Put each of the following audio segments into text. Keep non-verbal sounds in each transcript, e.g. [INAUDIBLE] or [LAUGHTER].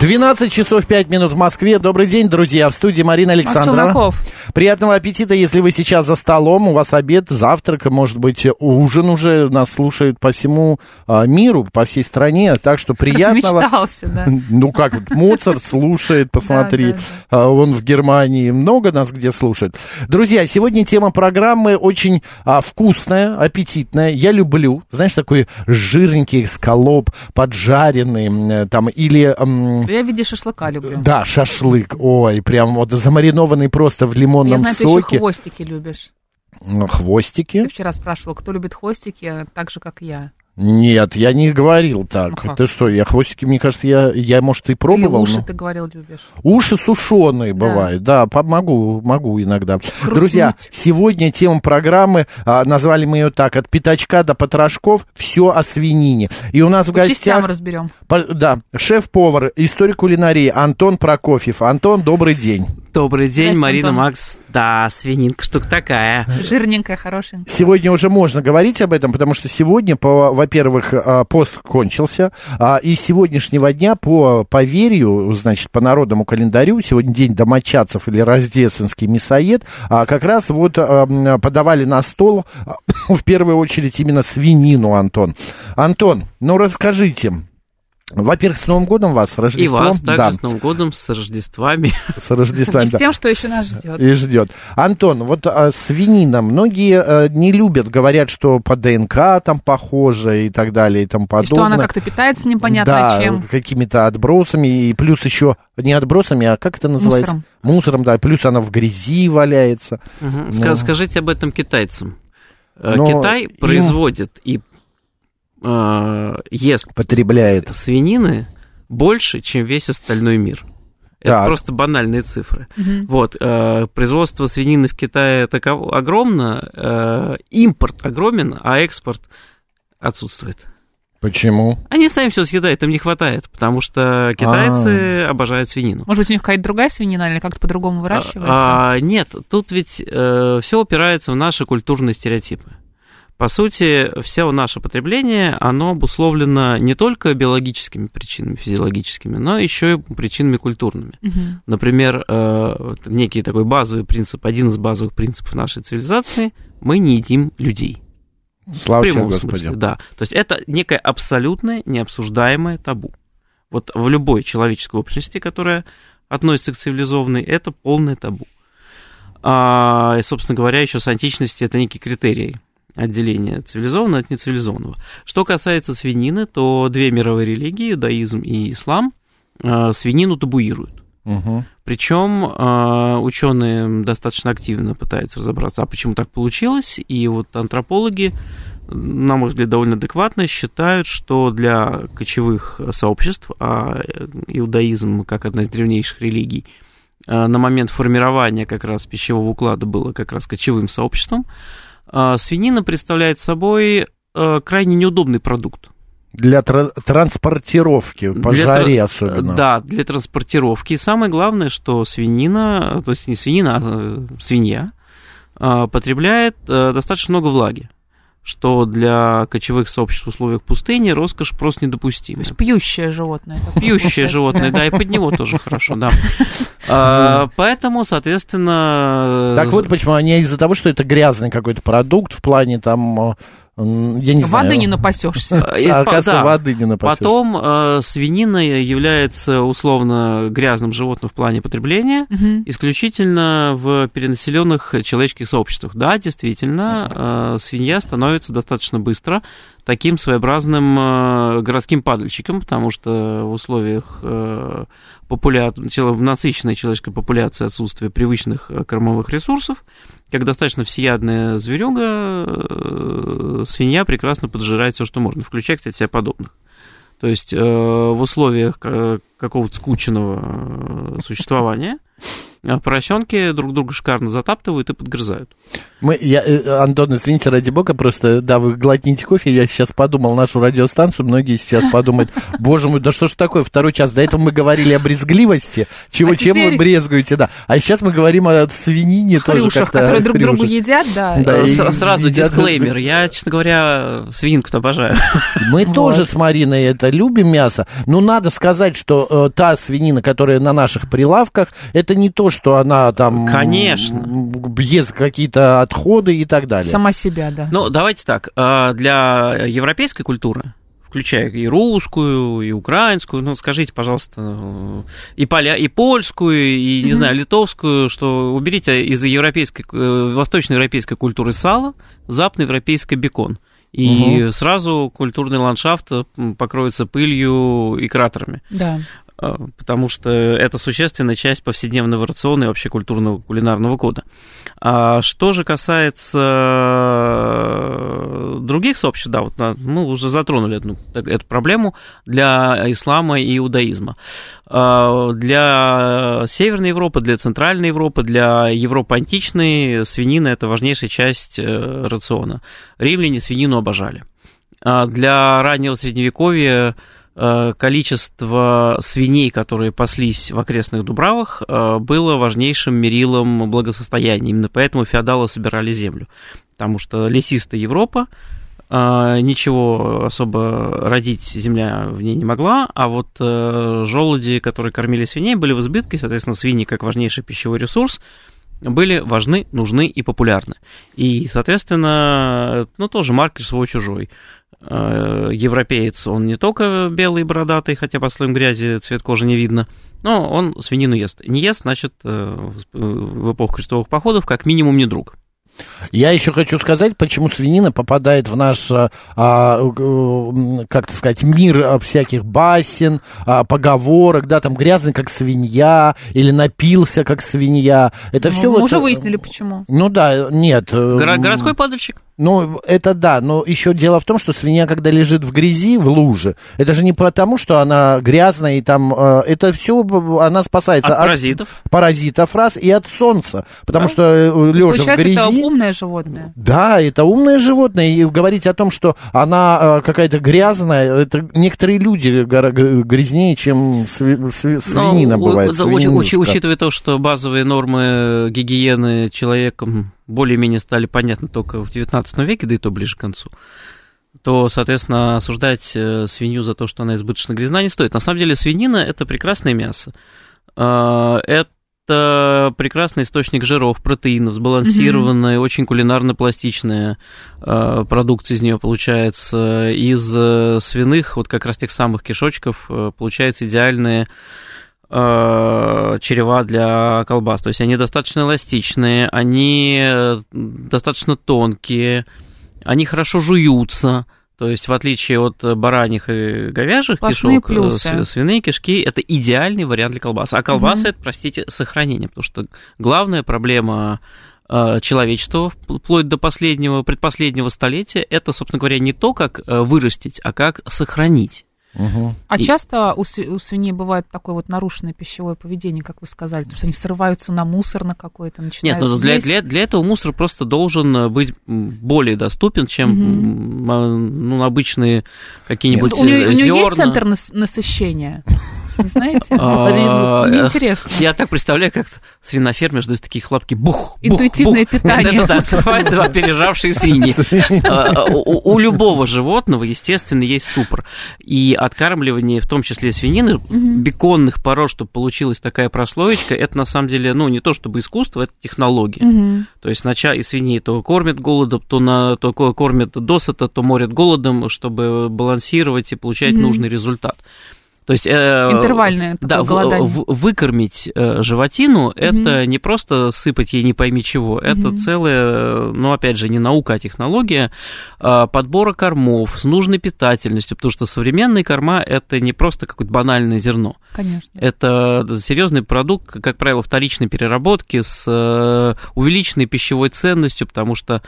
12 часов 5 минут в Москве. Добрый день, друзья. В студии Марина Александрова. Приятного аппетита, если вы сейчас за столом. У вас обед, завтрак, может быть, ужин уже. Нас слушают по всему а, миру, по всей стране. Так что приятного... Размечтался, да. [LAUGHS] Ну как, вот Моцарт слушает, [LAUGHS] посмотри. А, Он в Германии. Много нас где слушает. Друзья, сегодня тема программы очень а, вкусная, аппетитная. Я люблю, знаешь, такой жирненький скалоп, поджаренный, м, там, или... Я в виде шашлыка люблю. да, шашлык. Ой, прям вот замаринованный просто в Я лимонном знаю, ты еще соке. хвостики любишь. Ну, Хвостики? Ты вчера спрашивал, кто любит хвостики так же, как я. Нет, я не говорил так. Как? Ты что, я хвостики, мне кажется, я, я может, и пробовал. Или уши, но- ты говорил, любишь. Уши сушеные бывают, да, по- могу, могу иногда. Хрустнуть. Друзья, сегодня тема программы, а, назвали мы ее так, от пятачка до потрошков, все о свинине. И у нас в По частям гостях, разберем. по- да, шеф-повар, историк кулинарии Антон Прокофьев. Антон, добрый день. Добрый день, Здрасте, Марина, Антон. Макс. Да, свининка штука такая. Жирненькая, хорошенькая. Сегодня уже можно говорить об этом, потому что сегодня, по, во-первых, а, пост кончился, а, и с сегодняшнего дня по поверью, значит, по народному календарю, сегодня день домочадцев или рождественский мясоед, а, как раз вот подавали на стол [COUGHS] в первую очередь именно свинину, Антон. Антон, ну расскажите, во-первых, с Новым годом вас, с И Рождеством. вас также да, с Новым годом, с Рождествами. с Рождеством. И с да. тем, что еще нас ждет. И ждет. Антон, вот а, свинина, многие а, не любят, говорят, что по ДНК там похоже и так далее и тому И подобное. что она как-то питается непонятно да, чем. какими-то отбросами, и плюс еще не отбросами, а как это называется? Мусором. Мусором, да, плюс она в грязи валяется. Мгм. Ну. Ска- Скажите об этом китайцам. Э, Но Китай им- производит и э, ест Потребляет. свинины больше, чем весь остальной мир. Это Так. просто банальные цифры. Мгм. Вот, э, производство свинины в Китае таково огромно, э, импорт огромен, а экспорт отсутствует. Почему? Они сами все съедают, им не хватает, потому что китайцы обожают свинину. Может быть, у них какая-то другая свинина или как-то по-другому выращивается? А, а, нет, тут ведь все упирается в наши культурные стереотипы. По сути, все наше потребление, оно обусловлено не только биологическими причинами, физиологическими, но еще и причинами культурными. Мгм. Например, э, некий такой базовый принцип, один из базовых принципов нашей цивилизации, мы не едим людей. Слава в тебе, прямом Господи. смысле, да. То есть это некое абсолютное необсуждаемое табу. Вот в любой человеческой общности, которая относится к цивилизованной, это полное табу. А, и, собственно говоря, еще с античности это некий критерий отделения цивилизованного от нецивилизованного. Что касается свинины, то две мировые религии, иудаизм и ислам, а, свинину табуируют. Мгм. Причем ученые достаточно активно пытаются разобраться, а почему так получилось. И вот антропологи, на мой взгляд, довольно адекватно считают, что для кочевых сообществ, а иудаизм, как одна из древнейших религий, э, на момент формирования как раз пищевого уклада было как раз кочевым сообществом, э, свинина представляет собой э, крайне неудобный продукт. Для тра- транспортировки, по Для жаре тра- особенно. Да, для транспортировки. И самое главное, что свинина, то есть не свинина, а свинья, э, потребляет э, достаточно много влаги, что для кочевых сообществ в условиях пустыни роскошь просто То недопустима. есть пьющее животное. Пьющее животное, да. и под него тоже хорошо, да. А, Поэтому, соответственно... Так вот почему они из-за того, что это грязный какой-то продукт в плане там, э, я не знаю. Воды не напасешься. [LAUGHS] э, А, оказывается, да. воды не напасешься. Потом э, свинина является условно грязным животным в плане потребления, Мгм. исключительно в перенаселенных человеческих сообществах. Да, действительно, э, свинья становится достаточно быстро таким своеобразным э, городским падальщиком, потому что в условиях э, популя... насыщенной человеческой популяции отсутствия привычных э, кормовых ресурсов, как достаточно всеядная зверюга, свинья прекрасно поджирает все, что можно, включая, кстати, себя подобных. То есть в условиях ка- какого-то скученного существования поросенки друг друга шикарно затаптывают и подгрызают. Мы, я, э, Антон, извините, ради бога, просто, да, вы глотните кофе, я сейчас подумал нашу радиостанцию, многие сейчас подумают, [LAUGHS] боже мой, да что ж такое, второй час, до этого мы говорили о брезгливости, чего, А чем вы теперь- брезгуете, да, а сейчас мы говорим о свинине тоже Хрюшах, как-то. которые друг другу хрюшах. едят, да. Да, и- Сразу едят- дисклеймер. Я, честно говоря, свининку-то обожаю. Мы Вот. тоже с Мариной это любим мясо, но надо сказать, что э, та свинина, которая на наших прилавках, это не то, что она там... Конечно. Ест какие-то отходы и так далее. Сама себя, да. Ну, давайте так. а, Для европейской культуры, включая и русскую, и украинскую, ну, скажите, пожалуйста, и, поля, и польскую, и, не Мгм. знаю, литовскую, что уберите из европейской, э, восточноевропейской культуры сало, западноевропейской бекон. И сразу культурный ландшафт покроется пылью и кратерами. Да. А, потому что это существенная часть повседневного рациона и вообще культурного кулинарного кода. А что же касается э, других сообществ, да, вот мы уже затронули эту, эту проблему для ислама и иудаизма. А, Для Северной Европы, для Центральной Европы, для Европы античной свинина – это важнейшая часть э, рациона. Римляне свинину обожали. А Для раннего Средневековья э, количество свиней, которые паслись в окрестных дубравах, э, было важнейшим мерилом благосостояния. Именно поэтому феодалы собирали землю. Потому что лесистая Европа, э, ничего особо родить земля в ней не могла, а вот э, желуди, которые кормили свиней, были в избытке, соответственно, свиньи, как важнейший пищевой ресурс, были важны, нужны и популярны. И, соответственно, ну, тоже маркер свой-чужой. Э, Европеец, он не только белый бородатый, хотя по слоям грязи цвет кожи не видно, но он свинину ест. Не ест, значит, э, в в эпоху крестовых походов как минимум не друг. Я еще хочу сказать, почему свинина попадает в наш, а, а, как так сказать, мир а, всяких басен, а, поговорок, да, там грязный как свинья, или напился как свинья. Это Ну, все мы вот... уже э, выяснили, почему. Ну да, нет. э, Горо- городской падальщик. Ну, это да, но еще дело в том, что свинья, когда лежит в грязи, в луже, это же не потому, что она грязная и там, э, это все, она спасается От паразитов. паразитов раз и от солнца, потому что лежа в грязи... это умное животное. Да, это умное животное, и говорить о том, что она э, какая-то грязная, это некоторые люди грязнее, чем сви- сви- свинина Ну, бывает. у- учи- учи- свининушка. учитывая то, что базовые нормы гигиены человеком более-менее стали понятны только в XIX веке, да и то ближе к концу, то, соответственно, осуждать э, свинью за то, что она избыточно грязна, не стоит. На самом деле свинина – это прекрасное мясо. А, Это прекрасный источник жиров, протеинов, сбалансированная, очень кулинарно-пластичная э, продукция из нее получается. Из э, свиных, вот как раз тех самых кишочков, э, получается идеальные э, черева для колбас. То есть они достаточно эластичные, они э, достаточно тонкие, они хорошо жуются. То есть, в отличие от бараньих и говяжьих Сплошные кишок, э, плюсы. св- свиные кишки – это идеальный вариант для колбасы. А колбаса Мгм. это, простите, сохранение, потому что главная проблема э, человечества вплоть до последнего, предпоследнего столетия, это, собственно говоря, не то, как э, вырастить, а как сохранить. Мгм. А И- часто у, у свиней бывает такое вот нарушенное пищевое поведение, как вы сказали, потому что они срываются на мусор на какой-то, Нет, начинают ну, для, есть. для, для этого мусор просто должен э, быть более доступен, чем а, ну, обычные какие-нибудь у, нее, э, у нее есть зерна. центр нас- насыщения? Не знаете? А, э, интересно. Я так представляю, как свинофермер ждет такие хлопки. Бух, Интуитивное питание. Да-да-да, срываются опережавшие свиньи. А, У любого животного, естественно, есть ступор. И откармливание, в том числе свинины, беконных пород, чтобы получилась такая прослоечка, это на самом деле, ну, не то чтобы искусство, это технология. То есть сначала и свиней то кормят голодом, то, на, то ко- кормят досыта, то морят голодом, чтобы балансировать и получать нужный результат. То есть, э, Интервальное да, голодание. в- выкормить э, животину это не просто сыпать ей не пойми чего, это Мгм. целая, ну опять же, не наука, а технология э, подбора кормов с нужной питательностью, потому что современные корма это не просто какое-то банальное зерно. Конечно. Это серьезный продукт, как правило, вторичной переработки с э, увеличенной пищевой ценностью, потому что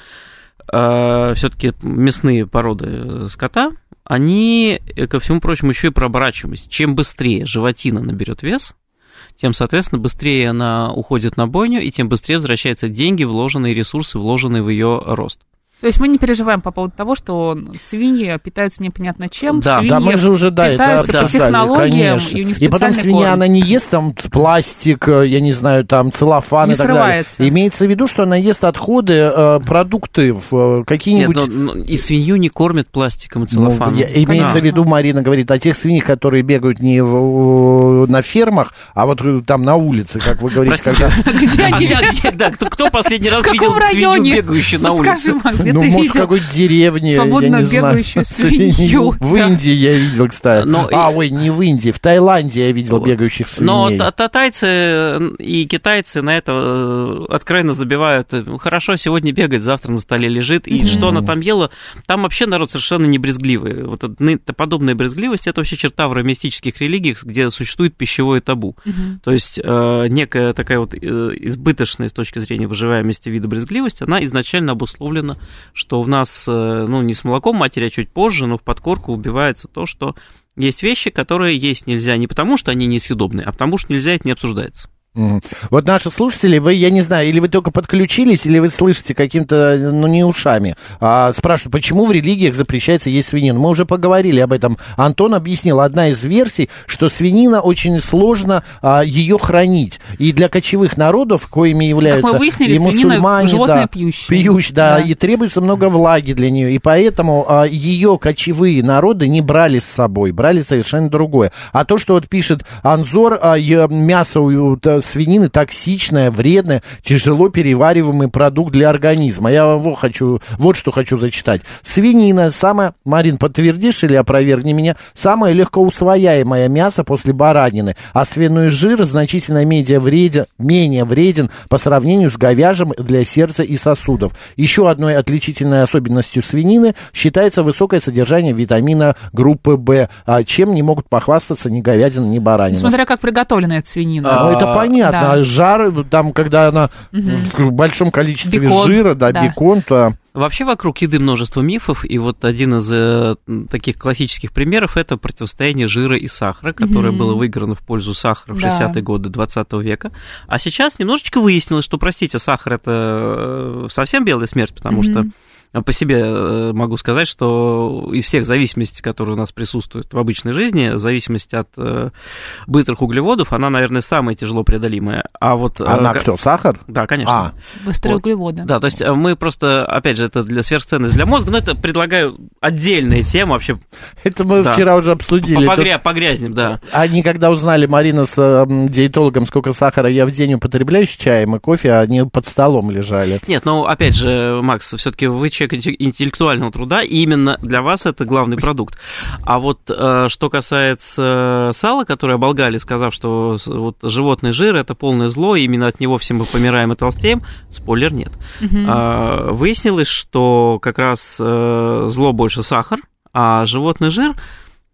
все-таки мясные породы э, скота, они, э, ко всему прочему, еще и про оборачиваемость. Чем быстрее животина наберет вес, тем, соответственно, быстрее она уходит на бойню, и тем быстрее возвращаются деньги, вложенные ресурсы, вложенные в ее рост. То есть мы не переживаем по поводу того, что свиньи питаются непонятно чем. Да, свиньи Да, мы же уже, да, это питаются по обсуждали, технологиям, конечно. и у них И потом свинья, корм. она не ест там пластик, э, я не знаю, там целлофан Не и так далее. срывается. Имеется в виду, что она ест отходы, э, продукты, в, э, Нет, какие-нибудь... но, но и свинью не кормят пластиком и Ну, целлофаном. я- имеется Да. в виду, Марина говорит, о тех свиньях, которые бегают не в- на фермах, а вот там на улице, как вы говорите, Простите. когда... Где А они? где- где- да, кто, последний раз видел свинью, бегающую на улице? скажи, Макс, где Ну, ты может, в какой-то деревне, свободно я не знаю. бегающую [LAUGHS] свинью, В. Индии я видел, кстати. Но а, и- ой, не в Индии, в Таиланде я видел бегающих Но свиней. та- татайцы и китайцы на это э, откровенно забивают. Ну, Хорошо, сегодня бегает, завтра на столе лежит. И что она там ела? Там вообще народ совершенно не брезгливый. Вот подобная брезгливость – это вообще черта в ромистических религиях, где существует пищевое табу. То есть э, некая такая вот э, избыточная с точки зрения выживаемости вида брезгливость, она изначально обусловлена, что в нас, э, ну, не с молоком матери, а чуть позже, но в подкорку убивается то, что есть вещи, которые есть нельзя не потому, что они несъедобные, а потому что нельзя, это не обсуждается. Вот наши слушатели, вы, я не знаю, или вы только подключились, или вы слышите каким-то, ну, не ушами, а, спрашивают, почему в религиях запрещается есть свинину. Мы уже поговорили об этом. Антон объяснил, одна из версий, что свинина очень сложно а, ее хранить. И для кочевых народов, коими являются выяснили, и мусульмане, животное да, пьющее. пьющ, да, Да. и требуется много влаги для нее. И поэтому а, ее кочевые народы не брали с собой, брали совершенно другое. А то, что вот пишет Анзор, а, мясо свинины токсичное, вредное, тяжело перевариваемый продукт для организма. Я вам вот, хочу, вот что хочу зачитать. Свинина, самая, Марин, подтвердишь или опровергни меня, самое легкоусвояемое мясо после баранины, а свиной жир значительно менее вреден, менее вреден по сравнению с говяжьим для сердца и сосудов. Еще одной отличительной особенностью свинины считается высокое содержание витамина группы В, а чем не могут похвастаться ни говядина, ни баранина. Смотря как приготовлена эта свинина. Ну, это понятно. Да. А Жар, там, когда она в большом количестве Бекон, жира, да, да. бекон, то... Вообще вокруг еды множество мифов, и вот один из э, таких классических примеров это противостояние жира и сахара, которое Мгм. было выиграно в пользу сахара в Да. 60-е годы 20 века. А сейчас немножечко выяснилось, что, простите, сахар это э, совсем белая смерть, потому что Мгм. По себе э, могу сказать, что из всех зависимостей, которые у нас присутствуют в обычной жизни, зависимость от э, быстрых углеводов, она, наверное, самая тяжело преодолимая. А вот... э, Она кто, сахар? Да, конечно. А, Быстрые Вот. углеводы. Да, то есть мы просто, опять же, это для сверхценность для мозга, но это предлагаю отдельная тема вообще. это мы Да. вчера уже обсудили. Погря, погрязнем, да. Они, когда узнали, Марина с э, диетологом, сколько сахара я в день употребляю с чаем и кофе, они под столом лежали. Нет, ну, опять же, Макс, все-таки вы человек инте- интеллектуального труда, и именно для вас это главный продукт. А вот э, что касается сала, которое оболгали, сказав, что вот животный жир это полное зло, и именно от него все мы помираем и толстеем, спойлер нет. А, выяснилось, что как раз э, зло больше сахар, а животный жир,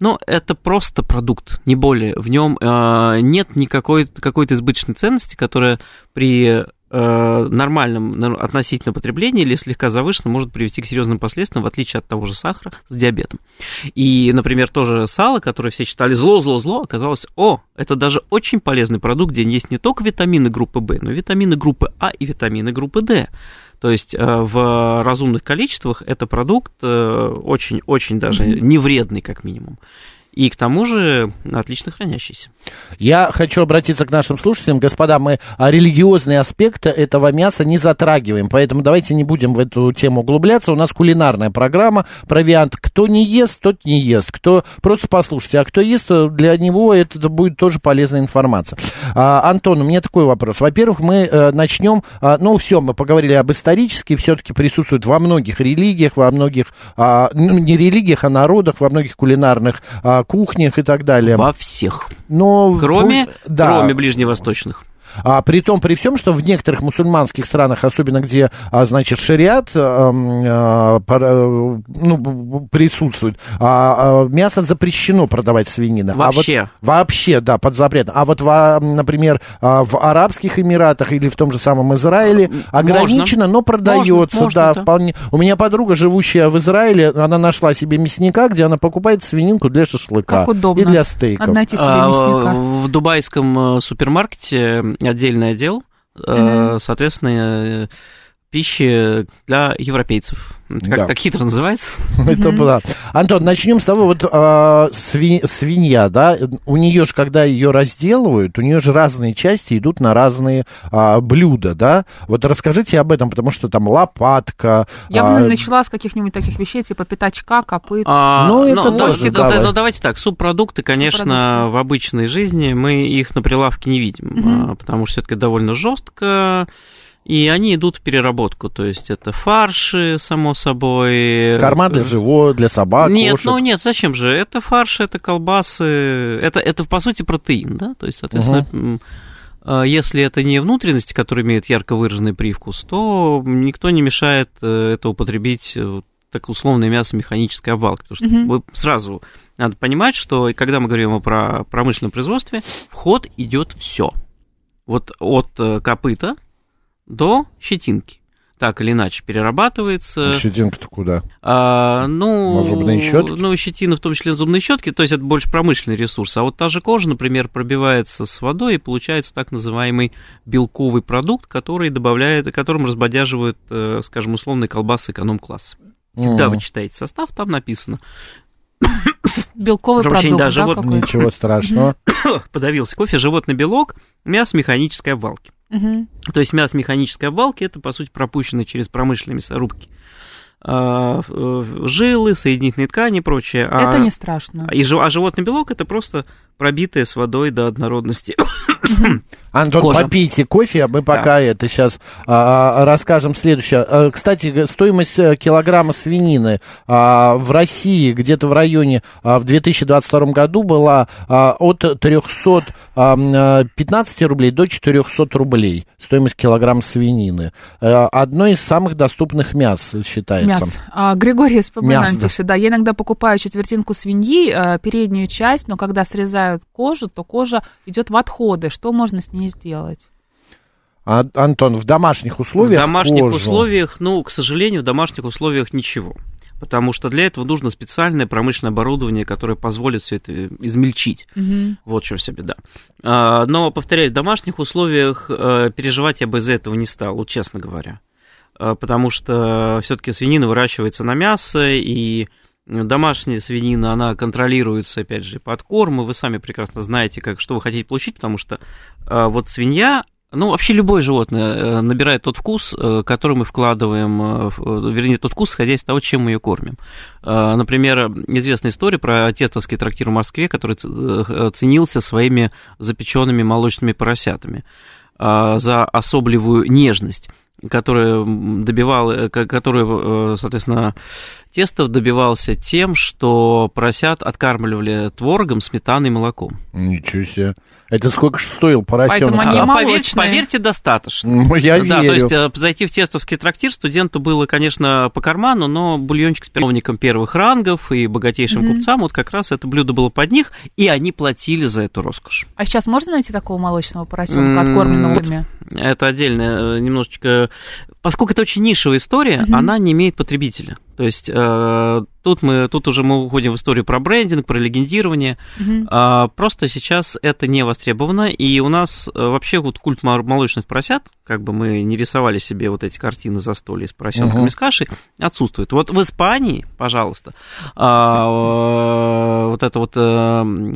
ну, это просто продукт, не более. В нем э, нет никакой какой-то избыточной ценности, которая при нормальном на- относительно потреблении или слегка завышенном может привести к серьезным последствиям, в отличие от того же сахара с диабетом. И, например, тоже сало, которое все считали зло, зло, зло, оказалось, о, это даже очень полезный продукт, где есть не только витамины группы В, но и витамины группы А и витамины группы D. То есть э, в разумных количествах это продукт э, очень-очень даже не вредный, как минимум. И к тому же отлично хранящийся. Я хочу обратиться к нашим слушателям. Господа, мы религиозные аспекты этого мяса не затрагиваем, поэтому давайте не будем в эту тему углубляться. У нас кулинарная программа, провиант. Кто не ест, тот не ест. Кто просто послушайте, а кто ест, для него это будет тоже полезная информация. А, Антон, у меня такой вопрос. Во-первых, мы э, начнем, а, ну все, мы поговорили об исторически, все-таки присутствует во многих религиях, во многих, а, ну, не религиях, а народах, во многих кулинарных а, кухнях и так далее. Во всех. Но Кроме, да, кроме ближневосточных. А, при том, при всем, что в некоторых мусульманских странах, особенно где, а, значит, шариат а, а, пара- ну, присутствует, а, а, мясо запрещено продавать свинина. Вообще. А вот, вообще, да, под запретом. А вот, во, например, а, в Арабских Эмиратах или в том же самом Израиле ограничено, но продается, можно, да, да. вполне. У меня подруга, живущая в Израиле, она нашла себе мясника, где она покупает свининку для шашлыка Как удобно. и для стейков. Себе А, мясника. В дубайском э, супермаркете отдельный отдел, э, соответственно, э, пищи для европейцев. Это Как Да. так хитро называется? [LAUGHS] Это да. Антон, начнем с того, вот а, сви- свинья, да, у нее же, когда ее разделывают, у нее же разные части идут на разные а, блюда, да. Вот расскажите об этом, потому что там лопатка. Я а, бы начала с каких-нибудь таких вещей, типа пятачка, копыт. А, Ну, это ну, тоже, да, да, давайте так, субпродукты, конечно, Субпродукты. в обычной жизни мы их на прилавке не видим, а, потому что все-таки довольно жестко, и они идут в переработку, то есть это фарши, само собой. Корма для живот, для собак, Нет, кошек. ну нет, зачем же? Это фарш, это колбасы, это, это по сути протеин, да? То есть, соответственно, а, если это не внутренности, которые имеют ярко выраженный привкус, то никто не мешает э, это употребить э, так условное мясо механической обвалки. Потому что Мгм. вы сразу надо понимать, что когда мы говорим про промышленном производстве, в ход идет все. Вот от э, копыта до щетинки. Так или иначе перерабатывается. Щетинка-то куда? А, ну, На зубные щетки? Ну, щетина, в том числе зубные щетки, то есть это больше промышленный ресурс. А вот та же кожа, например, пробивается с водой, и получается так называемый белковый продукт, который добавляет, которым разбодяживают, э, скажем, условные колбасы эконом-класса. Когда вы читаете состав, там написано, Белковый продукт, да, живот-? Ничего страшного. [COUGHS] подавился кофе, животный белок, мясо механической обвалки. Мгм. То есть мясо механической обвалки это, по сути, пропущенное через промышленные мясорубки а, э, жилы, соединительные ткани и прочее. А- Это не страшно. И, а животный белок это просто пробитое с водой до однородности. [COUGHS] Антон, Кожа. попейте кофе, а мы пока это сейчас а, расскажем следующее. А, кстати, стоимость э, килограмма свинины а, в России где-то в районе а, в 2022 году была а, от 315 рублей до 400 рублей. Стоимость килограмма свинины. Э, Одно из самых доступных мяс считается. Мясо. А, Григорий СПБ нам Мясо, да. пишет, да, я иногда покупаю четвертинку свиньи, э, переднюю часть, но когда срезают кожу, то кожа идет в отходы. Что можно с ней сделать? А, Антон, в домашних В условиях домашних кожу- условиях, ну, к сожалению, в домашних условиях ничего. Потому что для этого нужно специальное промышленное оборудование, которое позволит все это измельчить. Мгм. Вот в чем вся беда. А, Но, повторяюсь, в домашних условиях э, переживать я бы из-за этого не стал, вот честно говоря. А, Потому что все-таки свинина выращивается на мясо, и домашняя свинина, она контролируется, опять же, подкорм, и вы сами прекрасно знаете, как, что вы хотите получить, потому что а, вот свинья, ну, вообще любое животное э, набирает тот вкус, э, который мы вкладываем, э, э, вернее, тот вкус, исходя из того, чем мы ее кормим. Э, Например, известная история про тестовский трактир в Москве, который э, ценился своими запеченными молочными поросятами э, за особливую нежность которая добивала, которую, соответственно, Тестов добивался тем, что поросят откармливали творогом, сметаной и молоком. Ничего себе. Это сколько же стоил поросенок? Поэтому они А, молочные. поверьте, поверьте, достаточно. Ну, я да, верю. то есть э, зайти в тестовский трактир студенту было, конечно, по карману, но бульончик с перовником первых рангов и богатейшим Мгм. купцам, вот как раз это блюдо было под них, и они платили за эту роскошь. А сейчас можно найти такого молочного поросенка, М, откормленного? Это отдельно э, немножечко... Поскольку это очень нишевая история, Мгм. она не имеет потребителя. То есть э, тут, мы, тут уже мы уходим в историю про брендинг, про легендирование. Мгм. А, просто сейчас это не востребовано, и у нас э, вообще вот культ молочных поросят, как бы мы не рисовали себе вот эти картины застолья с поросенками Мгм. с кашей, отсутствует. Вот в Испании, пожалуйста, а, э, вот это вот... э,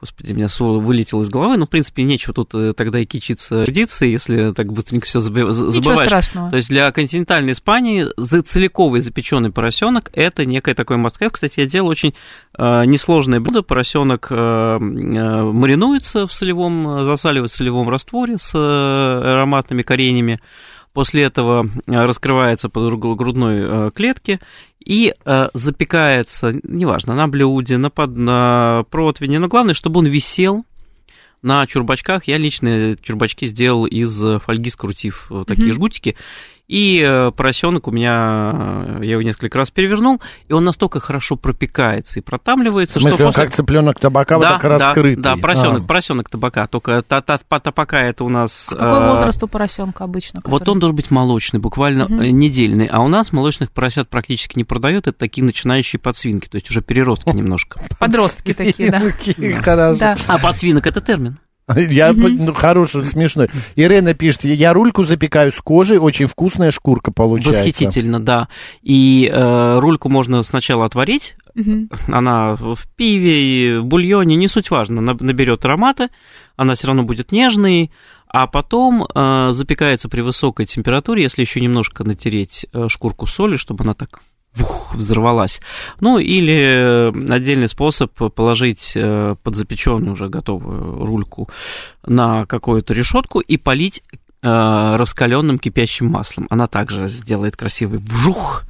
Господи, меня слово вылетело из головы, но, в принципе, нечего тут э, тогда и кичиться традиции, если так быстренько все Ничего забываешь. страшного. То есть для континентальной Испании за целиковый запеченный поросенок это некое такое мастхэв. Кстати, я делал очень э, несложное блюдо. Поросенок э, э, маринуется в солевом, э, засаливается в солевом растворе с э, ароматными коренями. После этого э, раскрывается по гру- грудной э, клетке и э, запекается, неважно, на блюде, на, под, на противне, но главное, чтобы он висел на чурбачках. Я лично чурбачки сделал из фольги, скрутив такие Мгм. жгутики. И э, поросенок у меня, э, я его несколько раз перевернул, и он настолько хорошо пропекается и В протамливается, смысле, что он как цыпленок табака, вот так раскрытый. Да, поросенок, А. поросенок табака. Только та, та, та- табака это у нас. А какой э, возраст у поросенка обычно? Вот который- он должен быть молочный, буквально э, недельный. А у нас молочных поросят практически не продают. Это такие начинающие подсвинки, то есть уже переростки немножко. Подростки такие, да. [LAUGHS] Да. Да. А подсвинок это термин. [LAUGHS] Я, ну, хороший, смешной. Ирена пишет, я рульку запекаю с кожей, очень вкусная шкурка получается. Восхитительно, да. И э, рульку можно сначала отварить. Мгм. Она в пиве в бульоне, не суть важно, на- наберет ароматы, она все равно будет нежной, а потом э, запекается при высокой температуре, если еще немножко натереть э, шкурку соли, чтобы она так вух, взорвалась. Ну, или э, отдельный способ положить э, подзапеченную уже готовую рульку на какую-то решетку и полить раскаленным кипящим маслом. Она также сделает красивый вжух,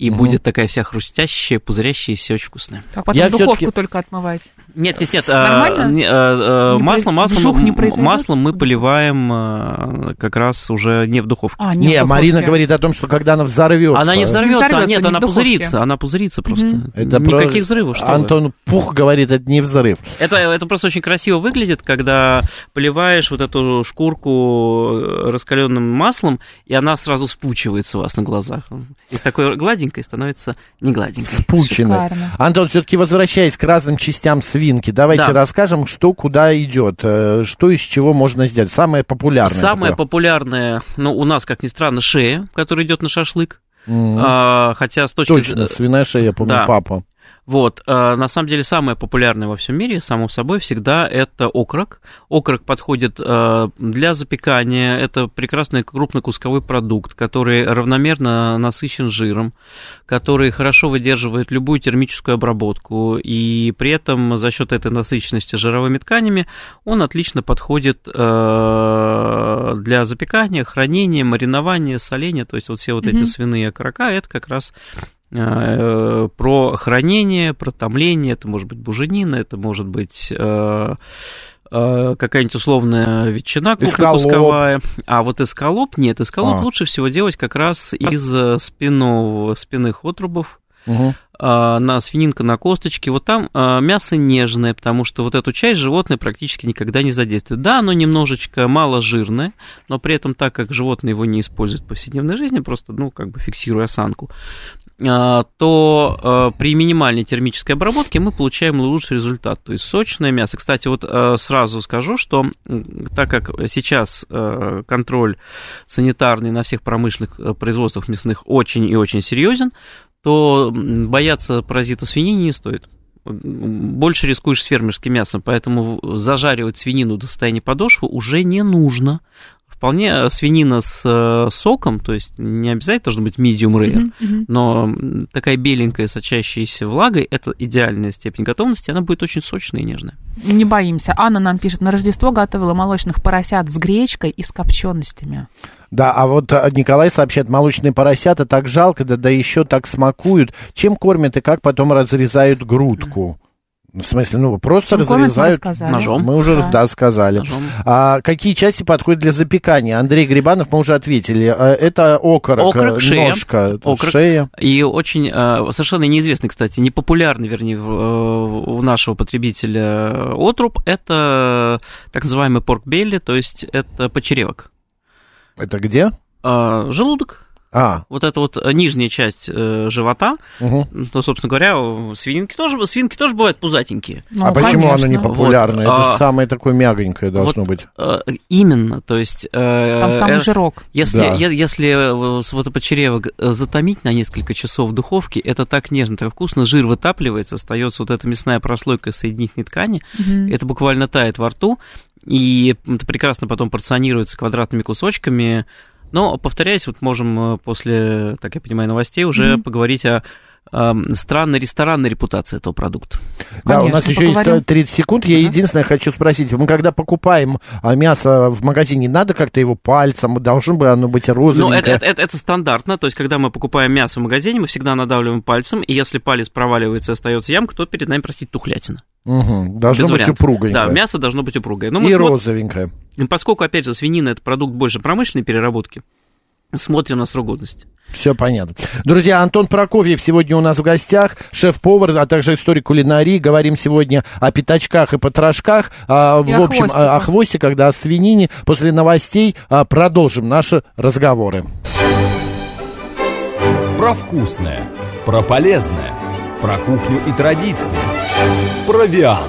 и Мгм. будет такая вся хрустящая, пузырящаяся, очень вкусная. Как потом Я духовку только отмывать. Нет, нет, нет. Нормально? а, не, а, а, Не маслом, произ- маслом, не произойдет? мы поливаем а, как раз уже не в духовке. А, Не, в духовке. Марина говорит о том, что когда она взорвется. Она не взорвется, взорвётся, нет, не она пузырится, она пузырится просто. Это Никаких про- взрывов, что вы. Антон Пух говорит, это не взрыв. Это, это просто очень красиво выглядит, когда поливаешь вот эту шкурку раскаленным маслом, и она сразу спучивается у вас на глазах. Из такой гладенькой становится не гладенькой. Пучины. Шикарно. Антон, все-таки возвращаясь к разным частям свинки, давайте Да. расскажем, что куда идет, э, что из чего можно сделать. Самое популярное. Самое такое. популярное, ну, у нас, как ни странно, шея, которая идет на шашлык. Мгм. А, хотя с точки Точно, свиная шея, я помню, да. папа. Вот, э, на самом деле самое популярное во всем мире, само собой, всегда это окорок. Окорок подходит э, для запекания, это прекрасный крупнокусковой продукт, который равномерно насыщен жиром, который хорошо выдерживает любую термическую обработку, и при этом за счет этой насыщенности жировыми тканями он отлично подходит э, для запекания, хранения, маринования, соления, то есть вот все вот эти Мгм. свиные окорока, это как раз про хранение, про томление, это может быть буженина, это может быть э, э, какая-нибудь условная ветчина крупнокусковая. А вот эскалоп, нет, эскалоп А. лучше всего делать как раз из э, спинного, спинных отрубов, а, на свининка на косточке. Вот там а, мясо нежное, потому что вот эту часть животное практически никогда не задействует. Да, оно немножечко маложирное, но при этом так как животное его не использует в повседневной жизни, просто, ну, как бы фиксируя осанку, то а, при минимальной термической обработке мы получаем лучший результат, то есть сочное мясо. Кстати, вот а, сразу скажу, что так как сейчас а, контроль санитарный на всех промышленных а, производствах мясных очень и очень серьезен, то бояться паразитов свиньи не стоит. Больше рискуешь с фермерским мясом, поэтому зажаривать свинину до состояния подошвы уже не нужно. Вполне свинина с э, соком, то есть не обязательно должно быть medium rare, Мгм, мгм. но такая беленькая, сочащаяся влагой, это идеальная степень готовности, она будет очень сочная и нежная. Не боимся. Анна нам пишет, на Рождество готовила молочных поросят с гречкой и с копченостями. Да, а вот а, Николай сообщает, молочные поросята так жалко, да, да еще так смакуют. Чем кормят и как потом разрезают грудку? В смысле, ну, просто Чем кормят, мы разрезают... Ножом. Мы уже, Да. да, сказали. Ножом. А какие части подходят для запекания? Андрей Грибанов, мы уже ответили. А, Это окорок, Окорок, э, шея. ножка, Окорок. шея. И очень э, совершенно неизвестный, кстати, непопулярный, вернее, э, у нашего потребителя отруб, это так называемый порк-белли, то есть это почеревок. Это где? А, Желудок, А, вот эта вот нижняя часть э, живота, угу. ну, собственно говоря, свинки тоже, свинки тоже бывают пузатенькие. Ну, а почему оно не конечно. популярное? Вот, Это же а, самое такое мягонькое должно быть. Э, Именно, то есть... э, Там самый э, жирок. Если, Да. е- если э, с- вот это почеревок э, затомить на несколько часов в духовке, это так нежно, так вкусно, жир вытапливается, остается вот эта мясная прослойка соединительной ткани, Мгм. это буквально тает во рту, и это прекрасно потом порционируется квадратными кусочками. Но, повторяюсь, вот можем э, после, так я понимаю, новостей уже Мгм. поговорить о эм, странная ресторанная репутация этого продукта. Да, у нас еще поговорим. есть 30 секунд. Я единственное хочу спросить. Мы когда покупаем а, мясо в магазине, надо как-то его пальцем? Должно бы оно быть Ну, розовенькое? это, это, это- это стандартно, то есть, когда мы покупаем мясо в магазине, мы всегда надавливаем пальцем, и если палец проваливается и остается ямка, то перед нами, простите, тухлятина. Мгм. Должно Без быть вариантов. упругонькое. Да, мясо должно быть упругое. Но мы И смотрим- розовенькое. Поскольку, опять же, свинина это продукт больше промышленной переработки, смотрим на срок годности. Все понятно. Друзья, Антон Прокофьев сегодня у нас в гостях, шеф-повар, а также историк кулинарии. Говорим сегодня о пятачках и потрошках. А, И в о общем, хвостиках. о, о хвостиках, да, о свинине. После новостей а, продолжим наши разговоры. Про вкусное, про полезное, про кухню и традиции. Провиант.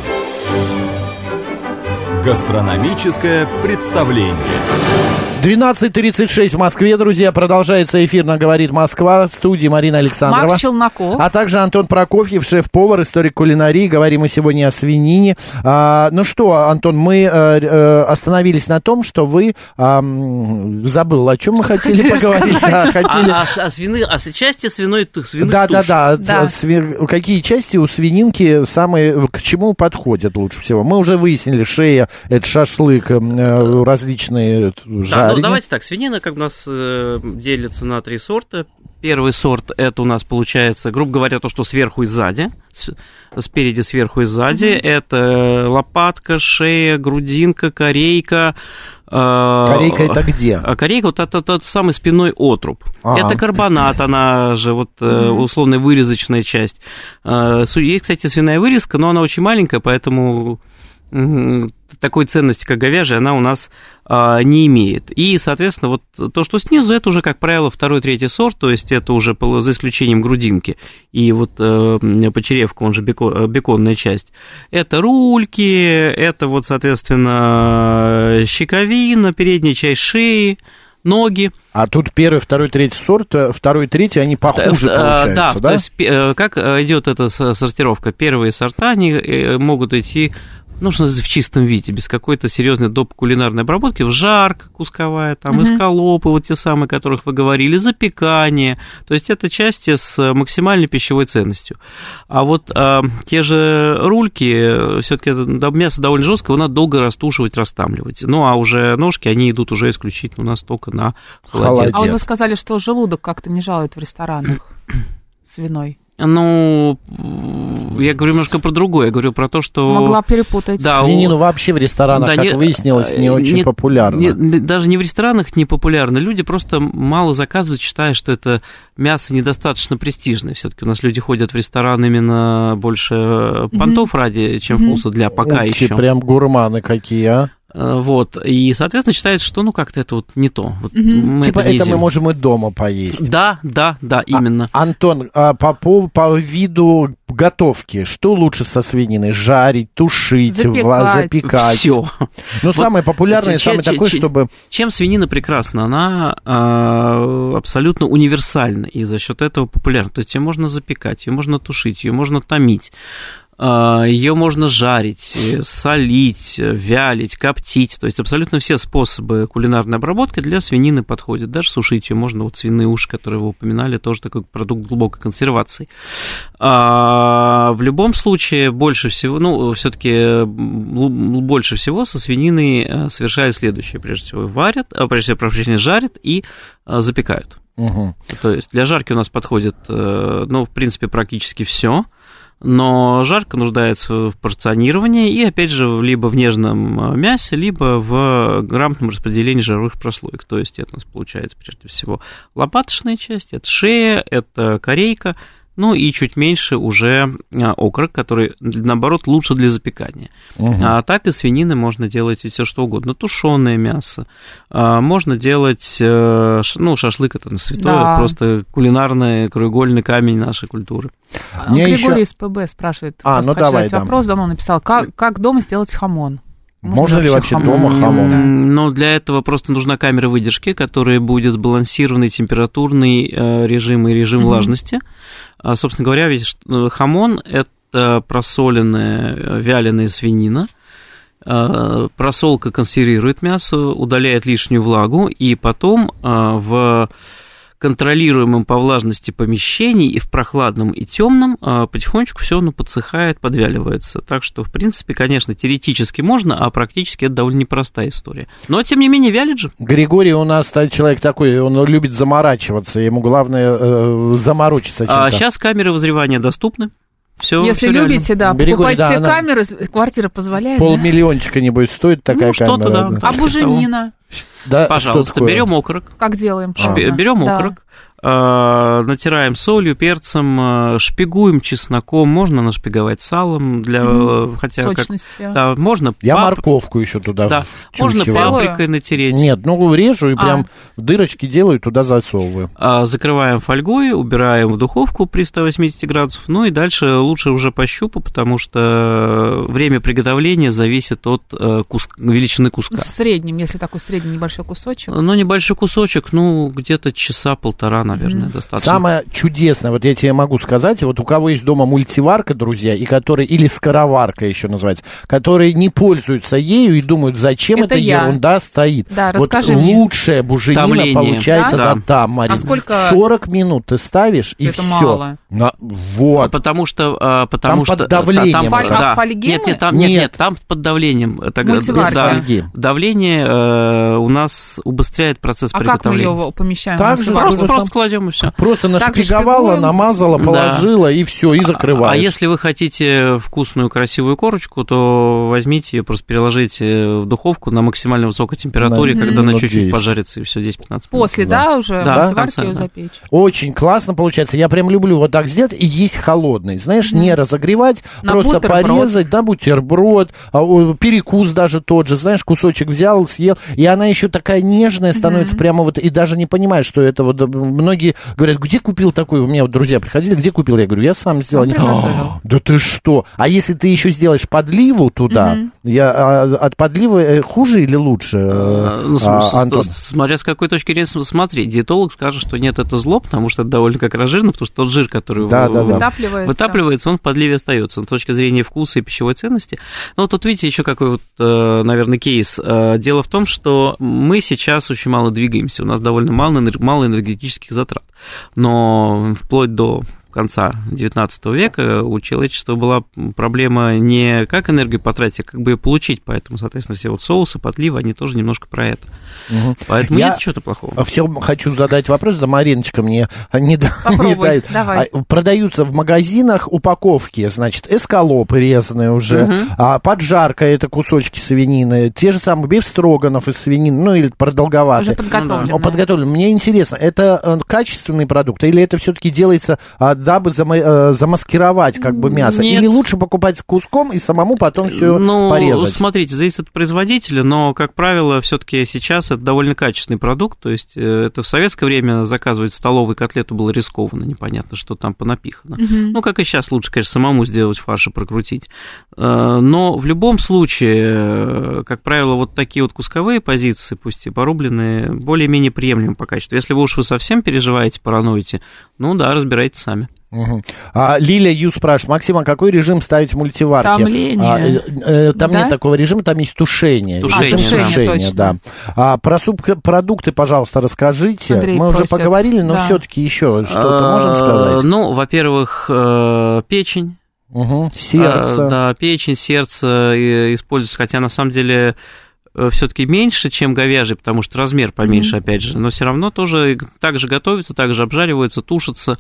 Гастрономическое представление. 12.36 в Москве, друзья. Продолжается эфир на «Говорит Москва» в студии Марина Александрова. Макс Челноков. А также Антон Прокофьев, шеф-повар, историк кулинарии. Говорим мы сегодня о свинине. А, ну что, Антон, мы э, остановились на том, что вы... а, забыл, о чем мы хотели хотели поговорить. Да, хотели... А, а, а свины, а с- части свиной, свиных Да, да, туш. да, Да. Сви- Какие части у свининки самые к чему подходят лучше всего? Мы уже выяснили, шея это шашлык, э, различные Да, ну, давайте так, свинина как бы у нас э, делится на три сорта. Первый сорт это у нас получается, грубо говоря, то, что сверху и сзади. С- Спереди, сверху и сзади. Это лопатка, шея, грудинка, корейка. э, Корейка это где? А корейка вот это тот самый спиной отруб. Ага. Это карбонат, она же вот э, условно вырезочная часть. Э, Есть, кстати, свиная вырезка, но она очень маленькая, поэтому такой ценности, как говяжья, она у нас а, не имеет. И, соответственно, вот то, что снизу, это уже, как правило, второй, третий сорт, то есть это уже за исключением грудинки и вот э, почеревка, он же беко- э, беконная часть. Это рульки, это вот, соответственно, щековина, передняя часть шеи, ноги. А тут первый, второй, третий сорт, э, второй, третий, они похуже Э, получаются, да, да? то есть э, как э, идет эта со- сортировка? Первые сорта, они э, могут идти ну, что называется, в чистом виде, без какой-то серьезной доп. кулинарной обработки, в жарка кусковая, там, Мгм. эскалопы, вот те самые, о которых вы говорили, запекание, то есть это части с максимальной пищевой ценностью. А вот а, те же рульки, все-таки мясо довольно жесткое, его надо долго растушивать, растамливать. Ну, а уже ножки, они идут уже исключительно у нас только на холодец. Холодец. А вот вы сказали, что желудок как-то не жалует в ресторанах свиной. Ну, я говорю немножко про другое. Я говорю про то, что... Могла перепутать. Да, Свинину вообще в ресторанах, Да, как не- выяснилось, не э, очень не- популярно. не- даже не в ресторанах не популярно. Люди просто мало заказывают, считая, что это мясо недостаточно престижное. Все-таки у нас люди ходят в ресторан именно больше э, понтов ради, чем вкуса для пока Ух ты, еще. прям гурманы какие, а? Э, Вот. И, соответственно, считается, что ну как-то это вот не то. Вот Мгм. мы типа это это мы можем и дома поесть. Да, да, да, именно. А, Антон, а по, пов- по виду готовки, что лучше со свининой? Жарить, тушить, Запекать. запекать? Все. Ну, самое популярное, че- самое такое, че- чтобы... Чем свинина прекрасна? Она а, абсолютно универсальна и за счет этого популярна. То есть ее можно запекать, ее можно тушить, ее можно томить. Ее можно жарить, э, солить, э, вялить, коптить. То есть абсолютно все способы кулинарной обработки для свинины подходят. Даже сушить ее можно. Вот свиные уши, которые вы упоминали, тоже такой продукт глубокой консервации. А, в любом случае, больше всего, ну, все-таки больше всего со свининой э, совершают следующее. Прежде всего, варят, а, прежде всего, прошу жарят и а, запекают. Мгм. То есть для жарки у нас подходит, ну, в принципе, практически все. Но жарка нуждается в порционировании и, опять же, либо в нежном э, мясе, либо в грамотном распределении жировых прослоек. То есть это у нас получается, прежде всего, лопаточная часть, это шея, это корейка, ну и чуть меньше уже а, окорок, который, наоборот, лучше для запекания. Мгм. А так и свинины можно делать все что угодно. Тушеное мясо. А, можно делать, э, ну, шашлык это святое, Да. просто кулинарный краеугольный камень нашей культуры. А, Мне Григорий еще- из ПБ спрашивает. А, ну давай, задать да. вопрос, давно написал. Как, как дома сделать хамон? Можно ли вообще хамон? дома хамон? Но для этого просто нужна камера выдержки, которая будет сбалансированный температурный э, режим и режим Мгм. влажности. А, собственно говоря, ведь э, хамон – это просоленная э, вяленая свинина. Э, Просолка консервирует мясо, удаляет лишнюю влагу, и потом э, в контролируемом по влажности помещении и в прохладном и темном а, потихонечку все оно подсыхает, подвяливается. Так что, в принципе, конечно, теоретически можно, а практически это довольно непростая история. Но, тем не менее, вялит же. Григорий у нас человек такой, он любит заморачиваться, ему главное э, заморочиться чем-то. А сейчас камеры возревания доступны. Все, Если любите, да, Григорий, покупайте да, она- камеры, квартира позволяет. да? Полмиллиончика, небось, стоит такая Ну, что-то камера. да. А буженина? Да, Пожалуйста, берем окорок. Как делаем? А. Берем Да. окорок, а, натираем солью, перцем, а, шпигуем чесноком, можно нашпиговать салом для, Мгм. хотя как, Сочности. да, можно Я пап- морковку еще туда да, можно паприкой натереть. Нет, ну режу и А. прям дырочки делаю, туда засовываю. А, Закрываем фольгой, убираем в духовку при 180 градусов, ну и дальше лучше уже по щупу, потому что время приготовления зависит от э, кус- величины куска. В среднем, если такой средний небольшой кусочек. Ну, небольшой кусочек, ну, где-то часа полтора, наверное, достаточно. Самое чудесное, вот я тебе могу сказать, вот у кого есть дома мультиварка, друзья, и который, или скороварка еще называется, которые не пользуются ею и думают, зачем Это эта я. ерунда стоит. Да, вот расскажи мне. лучшая буженина Томление. получается Да? да? там, Марин. А сколько- 40 минут ты ставишь, и Это все. мало. вот. Потому что... а, Потому Там что под давлением Там, это. да. А фольги Нет, мы? нет, там, нет, Нет. нет, там под давлением. Это, Мультиварка. да, давление э, у нас убыстряет процесс А как мы приготовления. ее помещаем? Так же? Просто, тоже просто сам- кладем и все. Просто нашпиговала, намазала, Да. положила, и все, и закрываешь. А если вы хотите вкусную, красивую корочку, то возьмите ее, просто переложите в духовку на максимально высокой температуре, На когда она чуть-чуть 10. пожарится, и все, 10-15 минут. После, да, уже Да, в конце, ее да. запечь? Очень классно получается. Я прям люблю вот так сделать и есть холодный. Знаешь, не разогревать, На просто бутерброд. порезать, на бутерброд, а, перекус даже тот же. Знаешь, кусочек взял, съел. И она еще такая нежная становится прямо вот, и даже не понимаешь, что это вот. Многие говорят, где купил такой? У меня вот друзья приходили, где купил? Я говорю, я сам сделал. Они. «А, да ты что? А если ты еще сделаешь подливу туда, я, а, от подливы э, хуже или лучше, э, А, а, Антон? Смотря с какой точки зрения смотреть. Диетолог скажет, что нет, это зло, потому что это довольно как раз жирно, потому что тот жир, который Да, в- да, да. Вытапливается. вытапливается, он в подливе остается. Но с точки зрения вкуса и пищевой ценности. Ну, вот тут видите еще какой вот, э, наверное, кейс. Дело в том, что мы сейчас очень мало двигаемся, у нас довольно мало, мало энергетических затрат. Но вплоть до конца XIX века у человечества была проблема не как энергию потратить, а как бы ее получить. Поэтому, соответственно, все вот соусы, подливы, они тоже немножко про это. Мгм. Поэтому Я- нет чего-то плохого. Все хочу задать вопрос, да Мариночка мне [LAUGHS] не, Попробуй, не дает. давай. А, Продаются в магазинах упаковки, значит, эскалопы резаные уже, Мгм. а, поджарка это кусочки свинины, те же самые биф строганов из свинины, ну или Уже продолговатые. подготовленная. О, подготовлен. Мне интересно, это э, качественный продукт или это все-таки делается, а, дабы э, замаскировать как бы мясо? Нет. Или лучше покупать с куском и самому потом все ну, порезать? смотрите, зависит от производителя, но, как правило, все-таки сейчас это довольно качественный продукт. То есть э, это в советское время заказывать столовый котлету было рискованно, непонятно, что там понапихано. Мгм. Ну, как и сейчас, лучше, конечно, самому сделать фарш и прокрутить. Э, Но в любом случае, э, как правило, вот такие вот кусковые позиции, пусть и порубленные, более-менее приемлемы по качеству. Если вы уж вы совсем переживаете, параноите, ну да, разбирайтесь сами. Мгм. А, Лилия Ю спрашивает, Максим, а какой режим ставить в мультиварке? Томление. А, э, э, там Да? нет такого режима, там есть тушение. Тушение, Режим да. тушения, точно. да. А, про продукты, пожалуйста, расскажите. Андрей Мы уже просит. поговорили, но Да. все-таки еще что-то можем Э, сказать? Ну, во-первых, э, печень. Мгм. Сердце. А, Да, печень, сердце э, используются, хотя на самом деле все-таки меньше, чем говяжий, потому что размер поменьше, опять же, но все равно тоже так же готовится, так же обжаривается, тушится.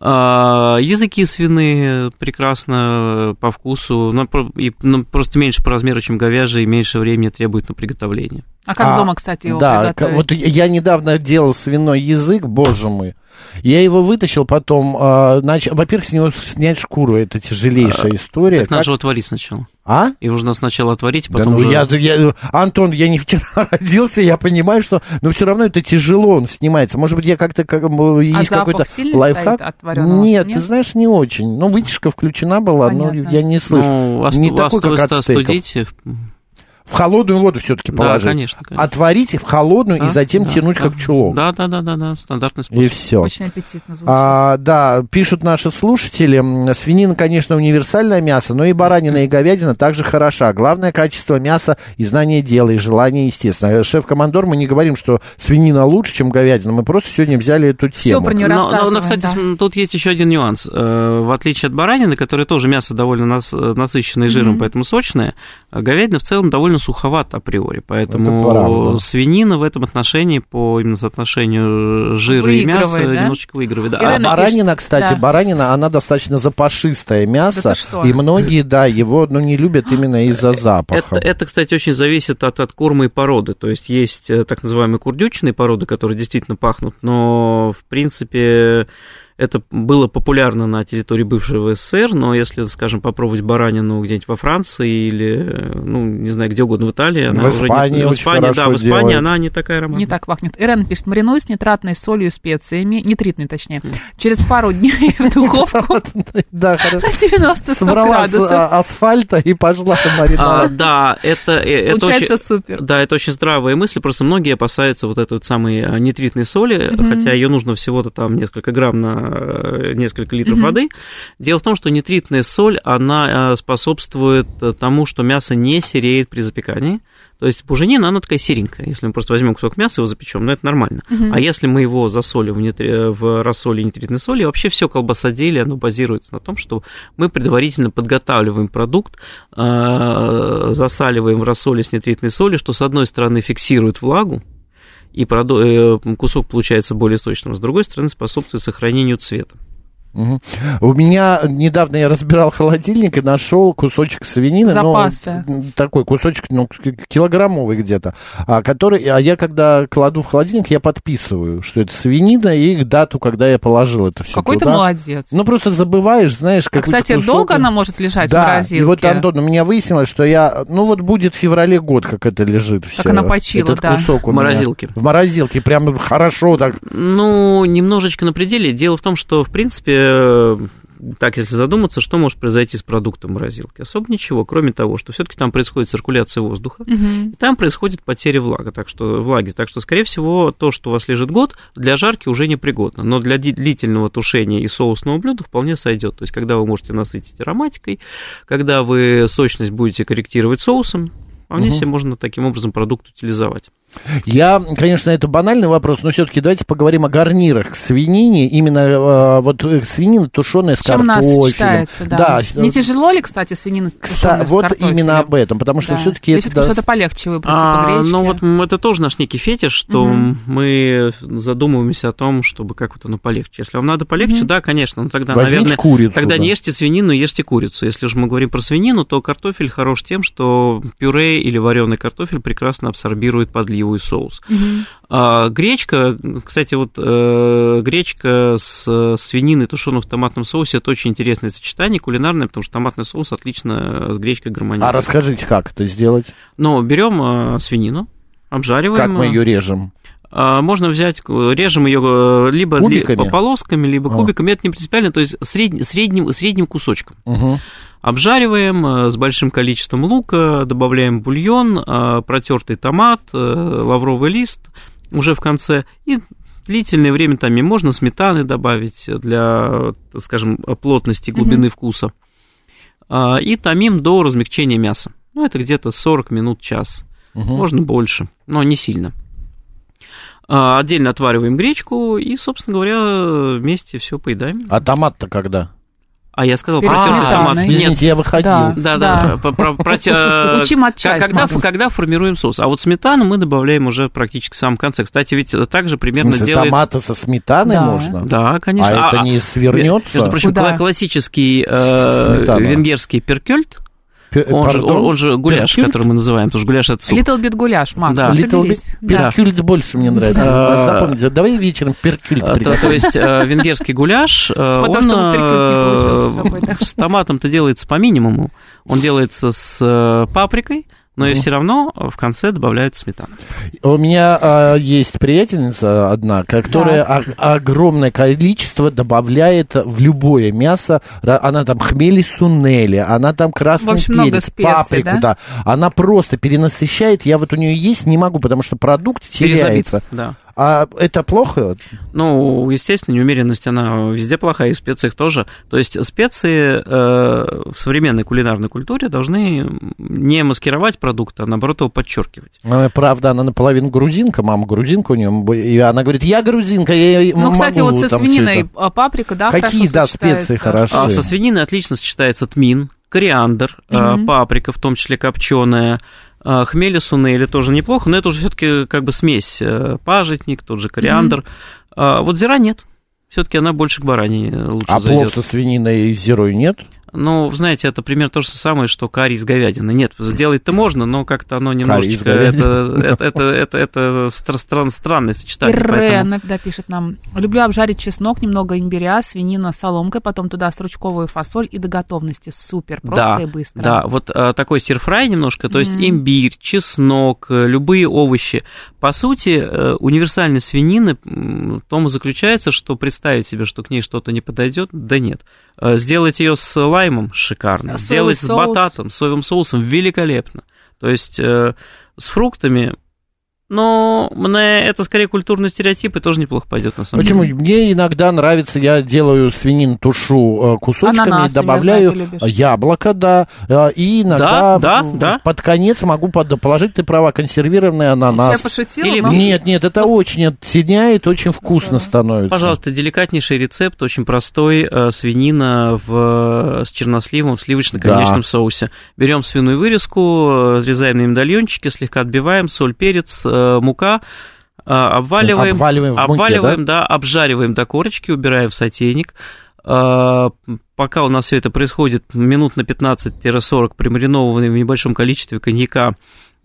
А, Языки свиные прекрасно по вкусу, но и, ну, просто меньше по размеру, чем говяжий, и меньше времени требует на приготовление. А как А, дома, кстати, его Да, приготовить? вот я недавно делал свиной язык, боже мой. Я его вытащил потом, а, нач- во-первых, с него снять шкуру, это тяжелейшая история. Так надо Как- же его отварить сначала. А? Его нужно сначала отварить, Да потом ну уже- я, я- Антон, я не вчера [LAUGHS] родился, я понимаю, что, но все равно это тяжело, он снимается. Может быть, я как-то как, А есть запах какой-то лайфхак? Нет, Нет? ты знаешь, не очень. Ну, вытяжка включена была, но Понятно. я не слышу. Ну, не осту- такой, как осту- от стейков. остудите, В холодную воду все-таки Да, положить. конечно, конечно. Отварить в холодную и Да, затем да, тянуть да. как чулок. Да, да, да, да, да, стандартный способ. И все. Очень аппетитно звучит. А, да, пишут наши слушатели, свинина, конечно, универсальное мясо, но и баранина, и говядина также хороша. Главное качество мяса и знание дела, и желание, естественно. Э, Шеф-командор, мы не говорим, что свинина лучше, чем говядина, мы просто сегодня взяли эту тему. про неё Но, но- но, кстати, да. тут есть еще один нюанс. Э, В отличие от баранины, которая тоже мясо довольно нас- э, насыщенное жиром, Мгм. поэтому сочное, а говядина в целом довольно суховата априори. Поэтому свинина в этом отношении по именно соотношению жира и мяса да? немножечко выигрывает. Да. А пишет, баранина, кстати, да. баранина, она достаточно запашистое мясо, Да и многие, да, его, ну, не любят именно из-за запаха. Это, это, кстати, очень зависит от, от корма и породы. То есть есть э, так называемые курдючные породы, которые действительно пахнут, но, в принципе, это было популярно на территории бывшего СССР, но если, скажем, попробовать баранину где-нибудь во Франции или, э, ну, не знаю, где угодно в Италии, она В уже Испании не, в Испании, да, в Испании делает. она не такая ароматная. Не так пахнет. Ирен пишет, маринуй с нитратной солью и специями, нитритной точнее, через пару дней в духовку на 90 Собрала с градусов. а, асфальта и пошла А, мариновать. да, это, э, это Получается супер. Да, это очень здравая мысль, просто многие опасаются вот этой вот самой э, нитритной соли, хотя ее нужно всего-то там несколько грамм на несколько литров Мгм. воды. Дело в том, что нитритная соль, она э, способствует э, тому, что мясо не сереет при запекании. То есть буженина, она такая серенькая. Если мы просто возьмем кусок мяса и его запечем, ну это нормально. Мгм. А если мы его засолим в, нитри- в рассоле нитритной соли, вообще все колбасоделие, оно базируется на том, что мы предварительно подготавливаем продукт, э, засаливаем в рассоле с нитритной солью, что с одной стороны фиксирует влагу, и э, кусок получается более сочным, с другой стороны способствует сохранению цвета. Мгм. У меня недавно я разбирал холодильник и нашел кусочек свинины, Запасы. ну, такой кусочек, ну, килограммовый где-то, а, который, а я когда кладу в холодильник, я подписываю, что это свинина и дату, когда я положил это все Какой ты туда. молодец. Ну, просто забываешь, знаешь, А, какой-то кстати, кусок. долго она может лежать в Да, морозилке? и вот, Антон, у меня выяснилось, что я, ну, вот будет в феврале год, как это лежит Как всё. она почила, Этот да. кусок у В меня. морозилке. В морозилке, прям хорошо так. Ну, немножечко на пределе. Дело в том, что, в принципе, э, так, если задуматься, что может произойти с продуктом морозилки? Особо ничего, кроме того, что все-таки там происходит циркуляция воздуха, Мгм. и там происходит потеря влага, так что, влаги. Так что, скорее всего, то, что у вас лежит год, для жарки уже непригодно. Но для длительного тушения и соусного блюда вполне сойдет. То есть, когда вы можете насытить ароматикой, когда вы сочность будете корректировать соусом, вполне Мгм. себе можно таким образом продукт утилизовать. Я, конечно, это банальный вопрос, но все-таки давайте поговорим о гарнирах к свинине. Именно э, вот э, свинина тушеная с Чем нас картофелем. сочетается, да. Да, Не тяжело ли, кстати, свинина Кста- тушеная с вот картофелем? именно об этом, потому что Да. все-таки это... всё-таки да, что-то полегче выбрать, А, типа гречки? ну вот это тоже наш некий фетиш, что Мгм. мы задумываемся о том, чтобы как вот оно полегче. Если вам надо полегче, Мгм. да, конечно, но тогда, Возьмите наверное, курицу. тогда да. не ешьте свинину, ешьте курицу. Если же мы говорим про свинину, то картофель хорош тем, что пюре или вареный картофель прекрасно абсорбирует подливу и соус. Мгм. А, гречка, кстати, вот э, гречка с э, свининой, тушеной в томатном соусе, это очень интересное сочетание кулинарное, потому что томатный соус отлично с гречкой гармонирует. А расскажите, как это сделать? Но берем э, свинину, обжариваем. Как мы э, ее режем? а, Можно взять, э, режем ее либо ли- Кубиками? по полосками, либо А. кубиками, это не принципиально, то есть средь- средним, средним кусочком. Мгм. Обжариваем э, с большим количеством лука, добавляем бульон, э, протертый томат, э, лавровый лист уже в конце и длительное время там и можно сметаны добавить для, скажем, плотности, глубины вкуса. А, И томим до размягчения мяса. Ну, это где-то 40 минут, час. Мгм. Можно больше, но не сильно. А, Отдельно отвариваем гречку и, собственно говоря, вместе все поедаем. А томат-то когда? А я сказал Перед протертый сметаной. томат. Нет, Извините, я выходил. Да. да, да, про- про- протя- [LAUGHS] Учим от чая когда, когда формируем соус. А вот сметану мы добавляем уже практически в самом конце. Кстати, ведь также примерно смысле, делает... томата со сметаной Да. можно? Да, конечно. А это не свернется? Между прочим, Куда? кла- классический э, венгерский перкельт, Пе- он же, он, он же гуляш, Перкюльт? который мы называем, потому что гуляш это суп. Little bit гуляш, Макс, Да. Little bit Да. перкюльт больше мне нравится. А, Запомните, давай вечером перкюльт А, То, есть э, венгерский гуляш, [LAUGHS] э, Потом, он с тобой, да. с томатом-то делается по минимуму. Он делается с паприкой, но и все равно в конце добавляют сметану. У меня а, есть приятельница одна, которая о- огромное количество добавляет в любое мясо. Она там хмели сунели, она там красный В общем, много перец, специй, паприку, да? да? Она просто перенасыщает. Я вот у нее есть не могу, потому что продукт Перезабит, теряется. Да. А это плохо? Ну, естественно, неумеренность, она везде плохая, и в специях тоже. То есть специи э, в современной кулинарной культуре должны не маскировать продукт, а наоборот его подчеркивать. Она, Правда, она наполовину грузинка, мама грузинка у нее, и она говорит, я грузинка, я Ну, кстати, могу вот со свининой это». а, паприка, да, Какие, да, специи хороши? А со свининой отлично сочетается тмин, кориандр, э, Мгм. паприка, в том числе копченая, хмели сунели тоже неплохо, но это уже все-таки как бы смесь. э, Пажитник, тот же кориандр. А Вот зира нет. Все-таки она больше к баранине лучше А зайдет. плов со свининой и зирой нет? Ну, знаете, это примерно то же самое, что карри из говядины. Нет, сделать-то можно, но как-то оно немножечко... Это, это, это, это, это стра- стран- странное сочетание. Ирена, поэтому- да, пишет нам. Люблю обжарить чеснок, немного имбиря, свинина с соломкой, потом туда стручковую фасоль и до готовности. Супер, просто да, и быстро. Да, вот а, такой сирфрай немножко, то есть Мгм. имбирь, чеснок, э, любые овощи. По сути, э, универсальность свинины в том и заключается, что представить себе, что к ней что-то не подойдет, да нет. Э, Сделать ее с лаймом шикарно, А сделать с бататом, соевым соусом великолепно. То есть э, с фруктами, но мне это скорее культурный стереотип и тоже неплохо пойдет на самом Почему? деле. Мне иногда нравится, я делаю свинину, тушу э, кусочками, Ананас, я добавляю знаю, любишь. яблоко, да, э, и иногда Да, да, в- да. под конец могу под- положить, ты права, консервированный Я ананас. пошутила, Или но- Нет, нет, это очень оттеняет, очень вкусно становится. Пожалуйста, деликатнейший рецепт, очень простой, э, свинина в, с черносливом в сливочно-коньячном Да. соусе. Берем свиную вырезку, э, разрезаем на медальончики, слегка отбиваем, соль, перец, э, мука, э, обваливаем, Обваливаем муке, обваливаем, да? обжариваем до корочки, убираем в сотейник. Э, Пока у нас все это происходит, минут на 15-40 примаринованы в небольшом количестве коньяка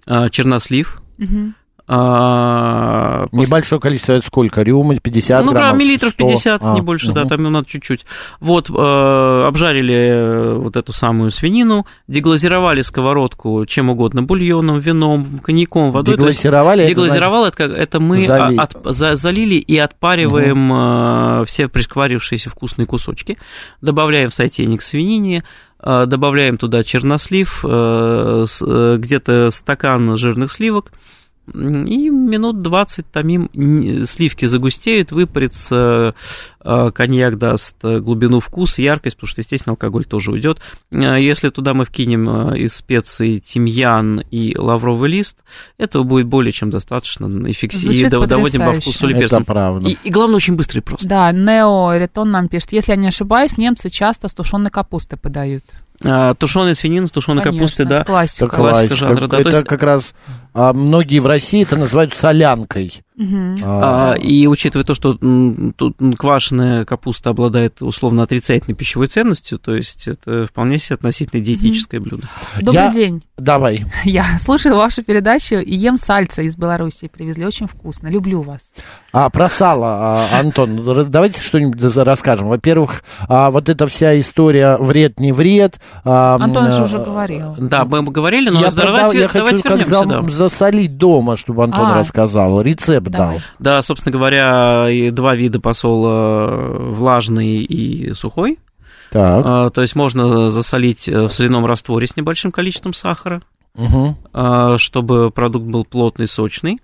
э, чернослив. Мгм. А, после- Небольшое количество, это сколько? Рюмы 50 ну, граммов? миллилитров 100? 50, А, не больше, да, мгм. там ему надо чуть-чуть. Вот, э, обжарили э, вот эту самую свинину, деглазировали сковородку чем угодно, бульоном, вином, коньяком, водой. То есть Деглазировали, это Деглазировал, это, мы а, от- за- залили и отпариваем э, все пришкварившиеся вкусные кусочки, добавляем в сотейник свинине, э, добавляем туда чернослив, э, э, где-то стакан жирных сливок, и минут 20 томим, сливки загустеют, выпарится, коньяк даст э, глубину вкуса, яркость, потому что, естественно, алкоголь тоже уйдет. Э, Если туда мы вкинем э, из специй тимьян и лавровый лист, этого будет более чем достаточно, и Звучит дов- доводим во потрясающе. вкус соли Это правда. И, и главное, очень быстро и просто. Да, Нео Ретон нам пишет, если я не ошибаюсь, немцы часто с тушеной капустой подают. тушеная свинина Конечно, капустой, да. классика. Это классика классика. жанра, да, Это то есть- как раз а, многие в России это называют солянкой. Мгм. А, и учитывая то, что тут квашеная капуста обладает условно отрицательной пищевой ценностью, то есть это вполне себе относительно диетическое блюдо. Добрый Я- день. Давай. [LAUGHS] Я слушаю вашу передачу и ем сальца из Беларуси. Привезли очень вкусно. Люблю вас. А, про сало, а, Антон, давайте что-нибудь за- расскажем. Во-первых, а, вот эта вся история вред, не вред. Антон же м, уже говорил. Да, мы говорили, но я, давайте, я давайте хочу как вернемся, за- да. засолить дома, чтобы Антон А. рассказал. Рецепт Давай. дал. Да, собственно говоря, два вида посола, влажный и сухой. Так. А, То есть можно засолить э, в соляном растворе с небольшим количеством сахара, а, чтобы продукт был плотный, сочный.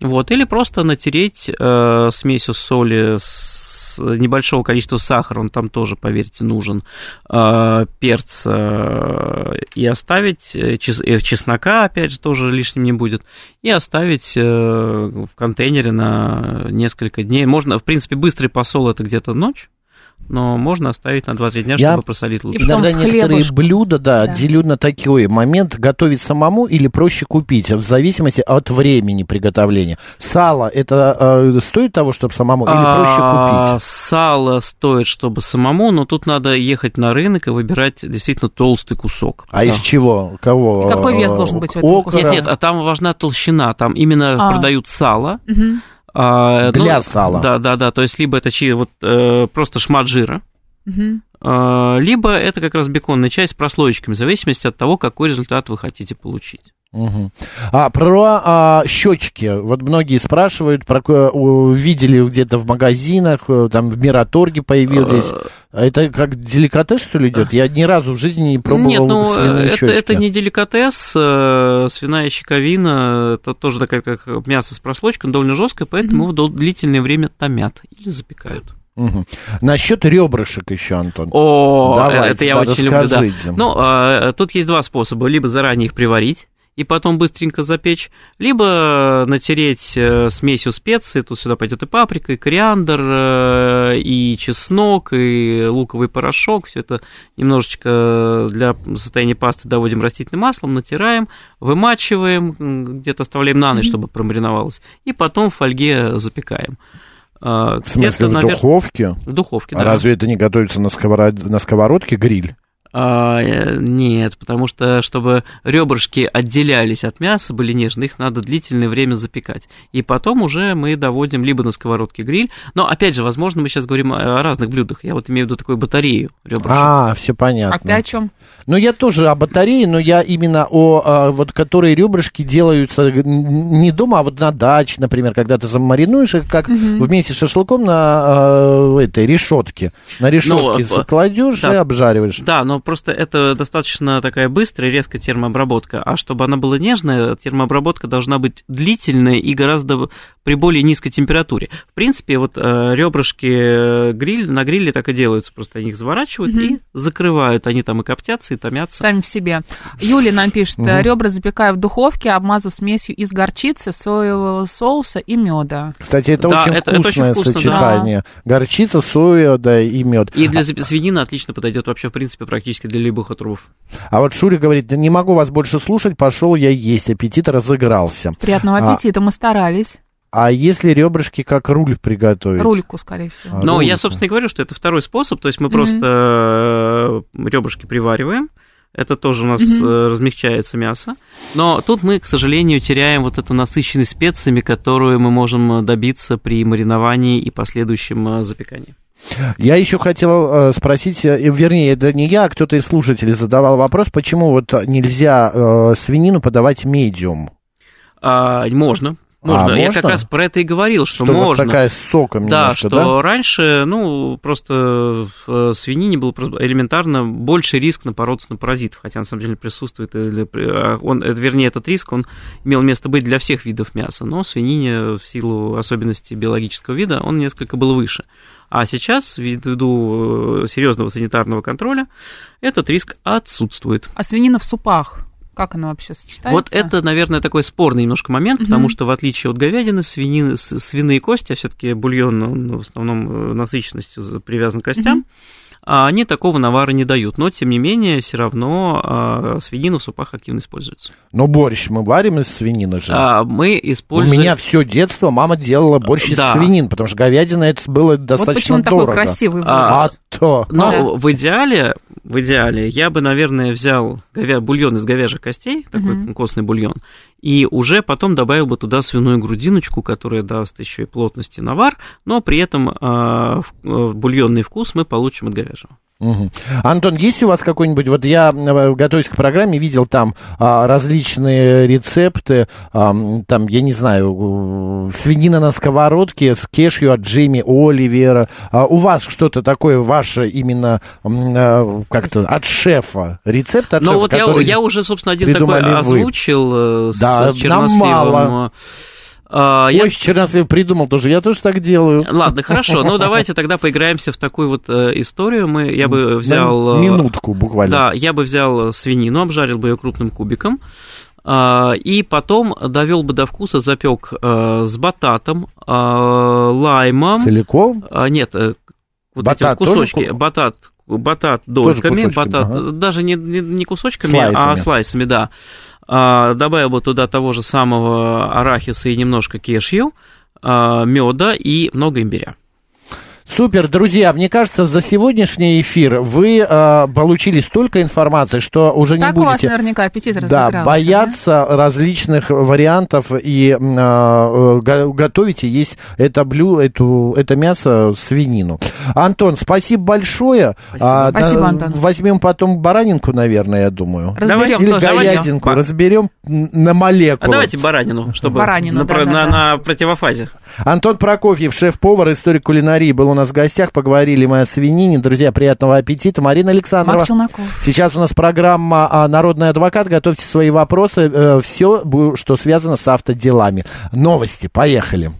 Вот, или просто натереть э, смесью соли с небольшого количества сахара, он там тоже, поверьте, нужен, э, перца э, и оставить, э, э, чеснока, опять же, тоже лишним не будет, и оставить в контейнере на несколько дней. Можно, в принципе, быстрый посол это где-то ночь, но можно оставить на 2-3 дня, Я- чтобы просолить лучше. И потом Иногда с некоторые блюда, да, Да. делю на такой момент, готовить самому или проще купить, в зависимости от времени приготовления. Сало, это э, стоит того, чтобы самому, или проще А, купить? Сало стоит, чтобы самому, но тут надо ехать на рынок и выбирать действительно толстый кусок. А из чего? Кого? Какой вес должен быть у этого? Нет, нет, а там важна толщина, там именно А. продают сало. А, Для сала. Да, да, да, то есть либо это чи- вот, э, просто шмат жира, Мгм. а, либо это как раз беконная часть с прослоечками, в зависимости от того, какой результат вы хотите получить. Мгм. А про а, щечки. Вот многие спрашивают, про, видели где-то в магазинах, э, там в Мираторге появились. А Это как деликатес, что ли, идет? Я ни разу в жизни не пробовал Нет, ну, свиные это, щечки. это не деликатес, э, свиная щековина, это тоже такая, как мясо с прослойкой, но довольно жесткое, поэтому его дол- длительное время томят или запекают. Мгм. Насчет ребрышек еще, Антон. О, Давайте, это я очень люблю, да. Ну, а, тут есть два способа. Либо заранее их приварить, и потом быстренько запечь, либо натереть э, смесью специй, тут сюда пойдет и паприка, и кориандр, э, и чеснок, и луковый порошок, все это немножечко для состояния пасты доводим растительным маслом, натираем, вымачиваем, где-то оставляем на ночь, чтобы промариновалось, и потом в фольге запекаем. А, В смысле, в навер- духовке? В духовке, А да. разве это не готовится на, сковород- на сковородке гриль? А, э, нет, потому что, чтобы ребрышки отделялись от мяса, были нежные, их надо длительное время запекать. И потом уже мы доводим либо на сковородке гриль, но, опять же, возможно, мы сейчас говорим о разных блюдах. Я вот имею в виду такую батарею ребрышек. А, все понятно. А ты о чем? Ну, я тоже о батарее, но я именно о, вот, которые ребрышки делаются не дома, а вот на даче, например, когда ты замаринуешь их, как вместе с шашлыком на а, этой решетке. На решетке Ну, кладешь да. и обжариваешь. Да, но просто это достаточно такая быстрая, резкая термообработка. А чтобы она была нежная, термообработка должна быть длительная и гораздо при более низкой температуре. В принципе, вот э, ребрышки э, гриль, на гриле так и делаются. Просто они их заворачивают и закрывают. Они там и коптятся, и томятся. Сами в себе. Юлия нам пишет, Мгм. ребра запекаю в духовке, обмазав смесью из горчицы, соевого соуса и меда. Кстати, это Да, очень это- это очень вкусное вкусно, да. сочетание. Горчица, соя, да, и мед. И для зап- свинины отлично подойдет вообще, в принципе, практически для любых отрубов. А вот Шури говорит, «Да не могу вас больше слушать, пошел я есть, аппетит разыгрался. Приятного А. аппетита, мы старались. А если ребрышки как руль приготовить? Рульку, скорее всего. А, Но рульку. я, собственно, и говорю, что это второй способ. То есть мы просто ребрышки привариваем. Это тоже у нас э, размягчается мясо. Но тут мы, к сожалению, теряем вот эту насыщенность специями, которую мы можем э, добиться при мариновании и последующем э, запекании. Я еще хотел э, спросить, э, вернее, это не я, а кто-то из слушателей задавал вопрос, почему вот нельзя э, свинину подавать медиум? А, можно. А, Можно. Я можно? как раз про это и говорил, что, Что вот можно. такая с соком Да, немножко, что да? раньше, ну, просто в свинине был элементарно больше риск напороться на паразитов, хотя на самом деле присутствует, или а, он, вернее, этот риск, он имел место быть для всех видов мяса, но в свинине в силу особенностей биологического вида он несколько был выше. А сейчас, ввиду серьезного санитарного контроля, этот риск отсутствует. А свинина в супах, как она вообще сочетается? Вот это, наверное, такой спорный немножко момент, Мгм. потому что в отличие от говядины, свинины, свиные кости, а все-таки бульон, он в основном э, насыщенностью за- привязан к костям, Мгм. А они такого навара не дают. Но, тем не менее, все равно а, свинина в супах активно используется. Но борщ мы варим из свинины же. А, мы У используем... меня все детство мама делала борщ из Да. свинин, потому что говядина это было Вот достаточно почему он дорого. такой красивый А, А то. Но Да. в идеале, в идеале, я бы, наверное, взял говя... бульон из говяжьих костей, такой Мгм. костный бульон, и уже потом добавил бы туда свиную грудиночку, которая даст еще и плотности навар, но при этом а, э, бульонный вкус мы получим от говяжьего. Мгм. Антон, есть у вас какой-нибудь, вот я, э, готовясь к программе, видел там а, различные рецепты, ам, там, я не знаю, свинина на сковородке с кешью от Джейми Оливера. А у вас что-то такое ваше именно э, как-то от шефа, рецепт от Но шефа, вот я, я уже, собственно, один такой придумали вы. озвучил э, с, Да, с черносливом. нам мало. А, я- Ой, Чернослив придумал тоже, я тоже так делаю. Ладно, хорошо, ну давайте тогда поиграемся в такую вот э, историю. Мы, я бы взял... На э, минутку буквально. Да, я бы взял свинину, обжарил бы ее крупным кубиком, а, и потом довел бы до вкуса, запек э, с бататом, э, лаймом. Целиком? А, Нет, вот Батат эти вот тоже кусочки, ку- батат, батат дольками, батат, ага. даже не, не, не кусочками, Слайсами. а слайсами, да. А, добавил бы туда того же самого арахиса и немножко кешью, меда и много имбиря. Супер, друзья, мне кажется, за сегодняшний эфир вы э, получили столько информации, что уже не Так у вас будете наверняка аппетит да, бояться различных вариантов и э, го- готовите есть это блю, эту, это мясо свинину. Антон, спасибо большое. А, Спасибо, на- Антон. Возьмем потом баранинку, наверное, я думаю. Разберем Или тоже. говядинку. Ба- Разберем на А молекулы. давайте баранину, чтобы Баранину, на, про- да-да-да. на- на противофазе. Антон Прокофьев, шеф-повар, историк кулинарии, был у нас в гостях. Поговорили мы о свинине. Друзья, приятного аппетита. Марина Александрова. Марк Челноков. Сейчас у нас программа а, «Народный адвокат». Готовьте свои вопросы. все, что связано с автоделами. Новости. Поехали.